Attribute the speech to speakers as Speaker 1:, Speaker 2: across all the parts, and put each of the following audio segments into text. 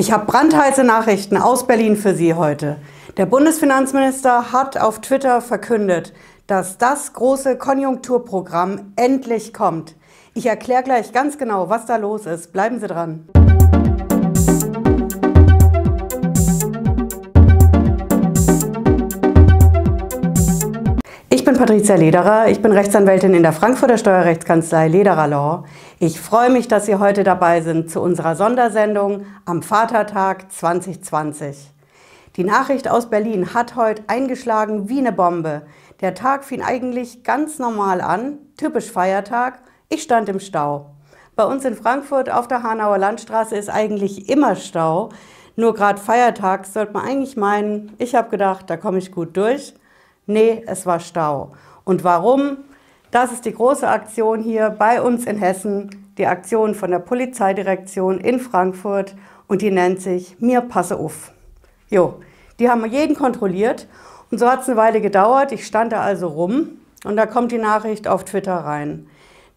Speaker 1: Ich habe brandheiße Nachrichten aus Berlin für Sie heute. Der Bundesfinanzminister hat auf Twitter verkündet, dass das große Konjunkturprogramm endlich kommt. Ich erkläre gleich ganz genau, was da los ist. Bleiben Sie dran. Bin Patricia Lederer, ich bin Rechtsanwältin in der Frankfurter Steuerrechtskanzlei Lederer Law. Ich freue mich, dass Sie heute dabei sind zu unserer Sondersendung am Vatertag 2020. Die Nachricht aus Berlin hat heute eingeschlagen wie eine Bombe. Der Tag fing eigentlich ganz normal an, typisch Feiertag. Ich stand im Stau. Bei uns in Frankfurt auf der Hanauer Landstraße ist eigentlich immer Stau. Nur gerade Feiertag sollte man eigentlich meinen, ich habe gedacht, da komme ich gut durch. Nee, es war Stau. Und warum? Das ist die große Aktion hier bei uns in Hessen, die Aktion von der Polizeidirektion in Frankfurt und die nennt sich Mir passe auf. Jo, die haben jeden kontrolliert und so hat es eine Weile gedauert. Ich stand da also rum und da kommt die Nachricht auf Twitter rein.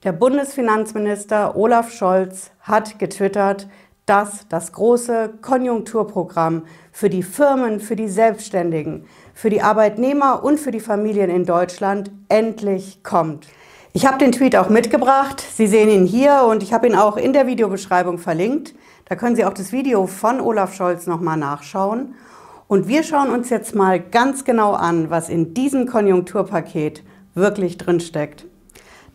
Speaker 1: Der Bundesfinanzminister Olaf Scholz hat getwittert, dass das große Konjunkturprogramm für die Firmen, für die Selbstständigen, für die Arbeitnehmer und für die Familien in Deutschland endlich kommt. Ich habe den Tweet auch mitgebracht. Sie sehen ihn hier und ich habe ihn auch in der Videobeschreibung verlinkt. Da können Sie auch das Video von Olaf Scholz nochmal nachschauen. Und wir schauen uns jetzt mal ganz genau an, was in diesem Konjunkturpaket wirklich drinsteckt.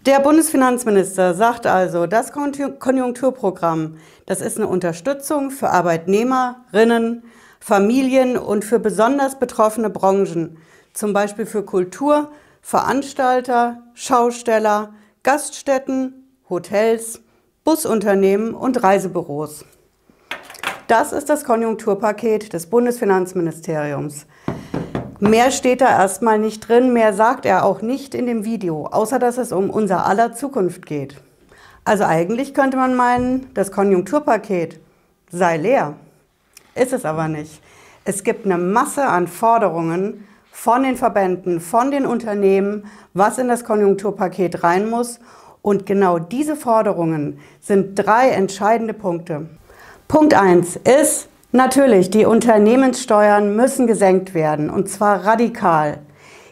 Speaker 1: Der Bundesfinanzminister sagt also, das Konjunkturprogramm, das ist eine Unterstützung für Arbeitnehmerinnen, Familien und für besonders betroffene Branchen, zum Beispiel für Kultur, Veranstalter, Schausteller, Gaststätten, Hotels, Busunternehmen und Reisebüros. Das ist das Konjunkturpaket des Bundesfinanzministeriums. Mehr steht da erstmal nicht drin, mehr sagt er auch nicht in dem Video, außer dass es um unser aller Zukunft geht. Also eigentlich könnte man meinen, das Konjunkturpaket sei leer. Ist es aber nicht. Es gibt eine Masse an Forderungen von den Verbänden, von den Unternehmen, was in das Konjunkturpaket rein muss. Und genau diese Forderungen sind drei entscheidende Punkte. Punkt 1 ist natürlich, die Unternehmenssteuern müssen gesenkt werden und zwar radikal.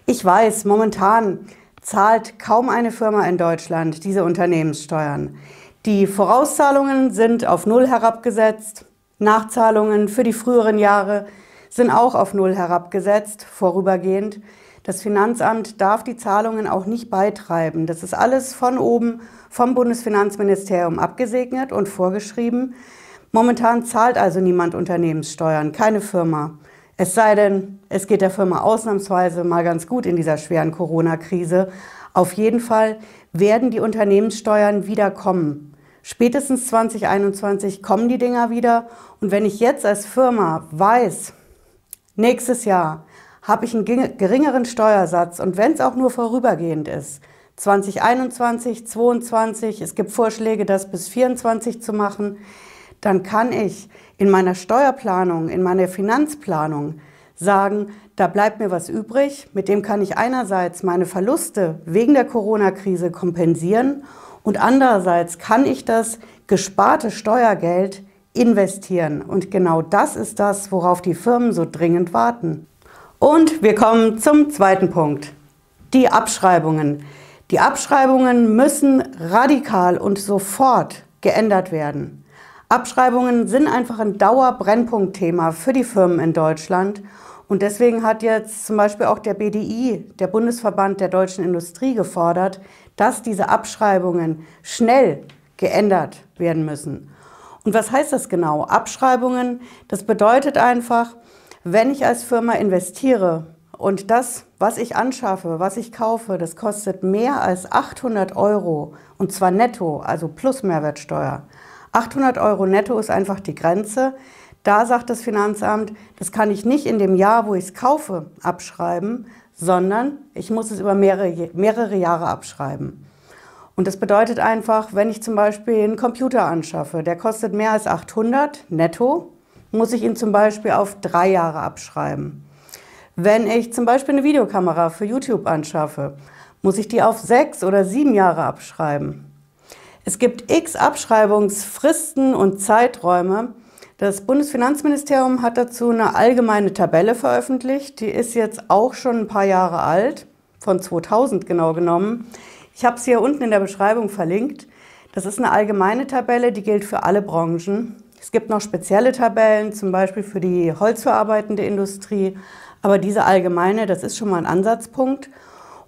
Speaker 1: Ich weiß, momentan zahlt kaum eine Firma in Deutschland diese Unternehmenssteuern. Die Vorauszahlungen sind auf Null herabgesetzt. Nachzahlungen für die früheren Jahre sind auch auf Null herabgesetzt, vorübergehend. Das Finanzamt darf die Zahlungen auch nicht beitreiben. Das ist alles von oben vom Bundesfinanzministerium abgesegnet und vorgeschrieben. Momentan zahlt also niemand Unternehmenssteuern, keine Firma. Es sei denn, es geht der Firma ausnahmsweise mal ganz gut in dieser schweren Corona-Krise. Auf jeden Fall werden die Unternehmenssteuern wieder kommen. Spätestens 2021 kommen die Dinger wieder. Und wenn ich jetzt als Firma weiß, nächstes Jahr habe ich einen geringeren Steuersatz und wenn es auch nur vorübergehend ist, 2021, 2022, es gibt Vorschläge, das bis 2024 zu machen, dann kann ich in meiner Steuerplanung, in meiner Finanzplanung sagen, da bleibt mir was übrig, mit dem kann ich einerseits meine Verluste wegen der Corona-Krise kompensieren und andererseits kann ich das gesparte Steuergeld investieren. Und genau das ist das, worauf die Firmen so dringend warten. Und wir kommen zum zweiten Punkt. Die Abschreibungen. Die Abschreibungen müssen radikal und sofort geändert werden. Abschreibungen sind einfach ein Dauerbrennpunktthema für die Firmen in Deutschland. Und deswegen hat jetzt zum Beispiel auch der BDI, der Bundesverband der deutschen Industrie, gefordert, dass diese Abschreibungen schnell geändert werden müssen. Und was heißt das genau? Abschreibungen, das bedeutet einfach, wenn ich als Firma investiere und das, was ich anschaffe, was ich kaufe, das kostet mehr als 800 Euro und zwar netto, also plus Mehrwertsteuer. 800 Euro netto ist einfach die Grenze. Da sagt das Finanzamt, das kann ich nicht in dem Jahr, wo ich es kaufe, abschreiben, sondern ich muss es über mehrere, mehrere Jahre abschreiben. Und das bedeutet einfach, wenn ich zum Beispiel einen Computer anschaffe, der kostet mehr als 800 netto, muss ich ihn zum Beispiel auf drei Jahre abschreiben. Wenn ich zum Beispiel eine Videokamera für YouTube anschaffe, muss ich die auf sechs oder sieben Jahre abschreiben. Es gibt x Abschreibungsfristen und Zeiträume, Das Bundesfinanzministerium hat dazu eine allgemeine Tabelle veröffentlicht. Die ist jetzt auch schon ein paar Jahre alt, von 2000 genau genommen. Ich habe sie hier unten in der Beschreibung verlinkt. Das ist eine allgemeine Tabelle, die gilt für alle Branchen. Es gibt noch spezielle Tabellen, zum Beispiel für die holzverarbeitende Industrie. Aber diese allgemeine, das ist schon mal ein Ansatzpunkt.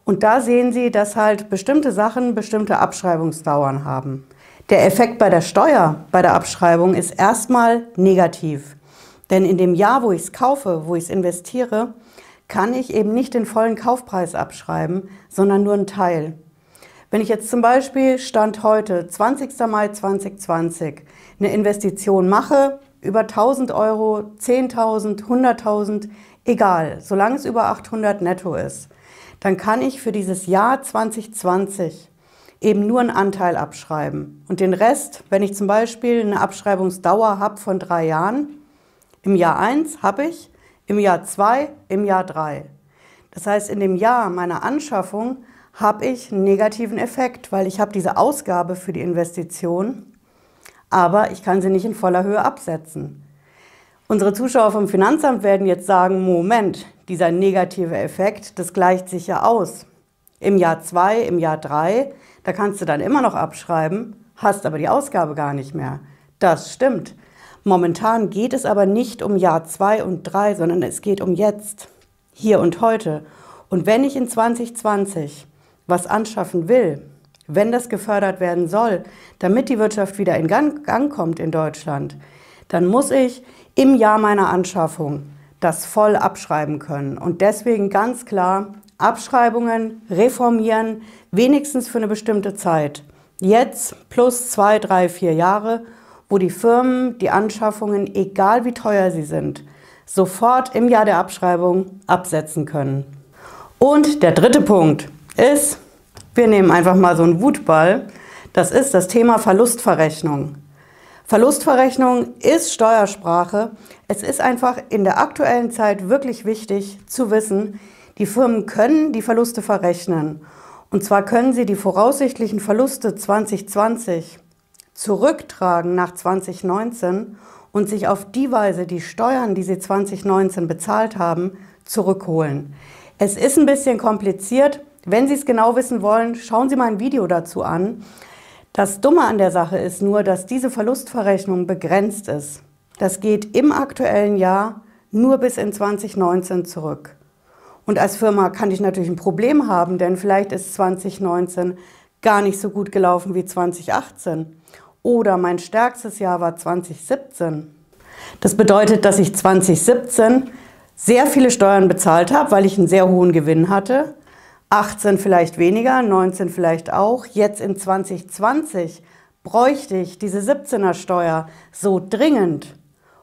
Speaker 1: Und da sehen Sie, dass halt bestimmte Sachen bestimmte Abschreibungsdauern haben. Der Effekt bei der Steuer, bei der Abschreibung ist erstmal negativ. Denn in dem Jahr, wo ich es kaufe, wo ich es investiere, kann ich eben nicht den vollen Kaufpreis abschreiben, sondern nur einen Teil. Wenn ich jetzt zum Beispiel Stand heute, 20. Mai 2020, eine Investition mache, über 1000 Euro, 10.000, 100.000, egal, solange es über 800 netto ist, dann kann ich für dieses Jahr 2020 eben nur einen Anteil abschreiben. Und den Rest, wenn ich zum Beispiel eine Abschreibungsdauer habe von drei Jahren, im Jahr 1 habe ich, im Jahr 2, im Jahr 3. Das heißt, in dem Jahr meiner Anschaffung habe ich einen negativen Effekt, weil ich habe diese Ausgabe für die Investition, aber ich kann sie nicht in voller Höhe absetzen. Unsere Zuschauer vom Finanzamt werden jetzt sagen, Moment, dieser negative Effekt, das gleicht sich ja aus. Im Jahr 2, im Jahr 3 da kannst du dann immer noch abschreiben, hast aber die Ausgabe gar nicht mehr. Das stimmt. Momentan geht es aber nicht um Jahr 2 und 3, sondern es geht um jetzt, hier und heute. Und wenn ich in 2020 was anschaffen will, wenn das gefördert werden soll, damit die Wirtschaft wieder in Gang, Gang kommt in Deutschland, dann muss ich im Jahr meiner Anschaffung das voll abschreiben können. Und deswegen ganz klar Abschreibungen reformieren, wenigstens für eine bestimmte Zeit. Jetzt plus zwei, drei, vier Jahre, wo die Firmen die Anschaffungen, egal wie teuer sie sind, sofort im Jahr der Abschreibung absetzen können. Und der dritte Punkt ist, wir nehmen einfach mal so einen Wutball, das ist das Thema Verlustverrechnung. Verlustverrechnung ist Steuersprache. Es ist einfach in der aktuellen Zeit wirklich wichtig zu wissen, die Firmen können die Verluste verrechnen. Und zwar können sie die voraussichtlichen Verluste 2020 zurücktragen nach 2019 und sich auf die Weise die Steuern, die sie 2019 bezahlt haben, zurückholen. Es ist ein bisschen kompliziert. Wenn Sie es genau wissen wollen, schauen Sie mal ein Video dazu an. Das Dumme an der Sache ist nur, dass diese Verlustverrechnung begrenzt ist. Das geht im aktuellen Jahr nur bis in 2019 zurück. Und als Firma kann ich natürlich ein Problem haben, denn vielleicht ist 2019 gar nicht so gut gelaufen wie 2018. Oder mein stärkstes Jahr war 2017. Das bedeutet, dass ich 2017 sehr viele Steuern bezahlt habe, weil ich einen sehr hohen Gewinn hatte. 18 vielleicht weniger, 19 vielleicht auch. Jetzt in 2020 bräuchte ich diese 17er Steuer so dringend,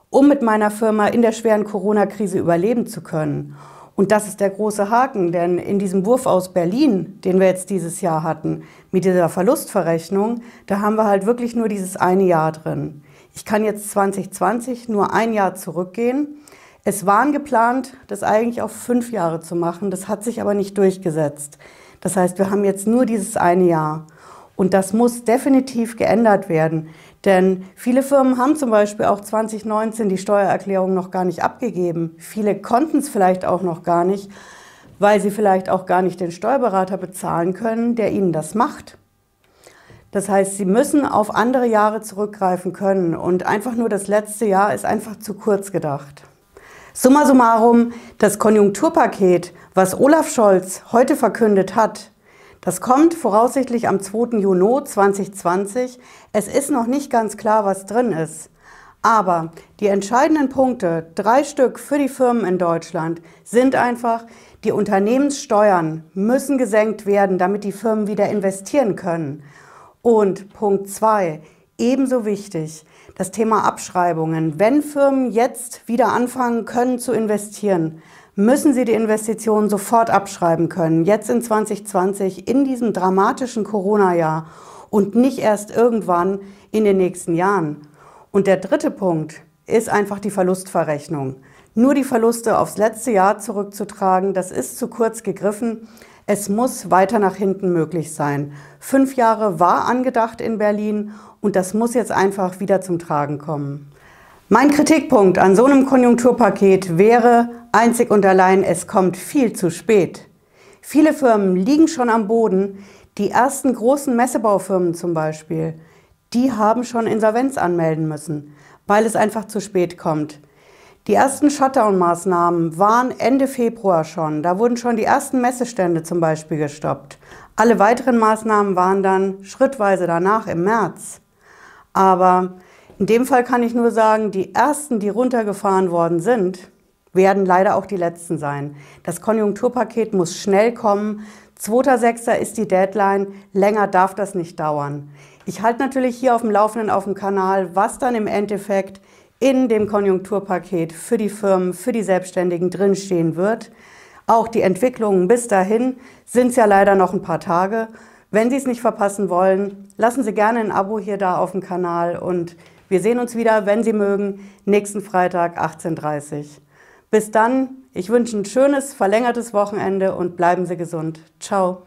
Speaker 1: um mit meiner Firma in der schweren Corona-Krise überleben zu können. Und das ist der große Haken, denn in diesem Wurf aus Berlin, den wir jetzt dieses Jahr hatten, mit dieser Verlustverrechnung, da haben wir halt wirklich nur dieses eine Jahr drin. Ich kann jetzt 2020 nur ein Jahr zurückgehen. Es waren geplant, das eigentlich auf fünf Jahre zu machen. Das hat sich aber nicht durchgesetzt. Das heißt, wir haben jetzt nur dieses eine Jahr. Und das muss definitiv geändert werden. Denn viele Firmen haben zum Beispiel auch 2019 die Steuererklärung noch gar nicht abgegeben. Viele konnten es vielleicht auch noch gar nicht, weil sie vielleicht auch gar nicht den Steuerberater bezahlen können, der ihnen das macht. Das heißt, sie müssen auf andere Jahre zurückgreifen können und einfach nur das letzte Jahr ist einfach zu kurz gedacht. Summa summarum, das Konjunkturpaket, was Olaf Scholz heute verkündet hat, das kommt voraussichtlich am 2. Juni 2020. Es ist noch nicht ganz klar, was drin ist. Aber die entscheidenden Punkte, drei Stück für die Firmen in Deutschland, sind einfach, die Unternehmenssteuern müssen gesenkt werden, damit die Firmen wieder investieren können. Und Punkt zwei, ebenso wichtig, das Thema Abschreibungen. Wenn Firmen jetzt wieder anfangen können zu investieren, müssen sie die Investitionen sofort abschreiben können, jetzt in 2020, in diesem dramatischen Corona-Jahr und nicht erst irgendwann in den nächsten Jahren. Und der dritte Punkt ist einfach die Verlustverrechnung. Nur die Verluste aufs letzte Jahr zurückzutragen, das ist zu kurz gegriffen. Es muss weiter nach hinten möglich sein. Fünf Jahre war angedacht in Berlin und das muss jetzt einfach wieder zum Tragen kommen. Mein Kritikpunkt an so einem Konjunkturpaket wäre einzig und allein, es kommt viel zu spät. Viele Firmen liegen schon am Boden. Die ersten großen Messebaufirmen zum Beispiel, die haben schon Insolvenz anmelden müssen, weil es einfach zu spät kommt. Die ersten Shutdown-Maßnahmen waren Ende Februar schon. Da wurden schon die ersten Messestände zum Beispiel gestoppt. Alle weiteren Maßnahmen waren dann schrittweise danach im März. Aber in dem Fall kann ich nur sagen, die ersten, die runtergefahren worden sind, werden leider auch die letzten sein. Das Konjunkturpaket muss schnell kommen. 2.6. ist die Deadline. Länger darf das nicht dauern. Ich halte natürlich hier auf dem Laufenden auf dem Kanal, was dann im Endeffekt in dem Konjunkturpaket für die Firmen, für die Selbstständigen drinstehen wird. Auch die Entwicklungen bis dahin sind es ja leider noch ein paar Tage. Wenn Sie es nicht verpassen wollen, lassen Sie gerne ein Abo hier da auf dem Kanal und wir sehen uns wieder, wenn Sie mögen, nächsten Freitag 18.30 Uhr. Bis dann, ich wünsche ein schönes, verlängertes Wochenende und bleiben Sie gesund. Ciao.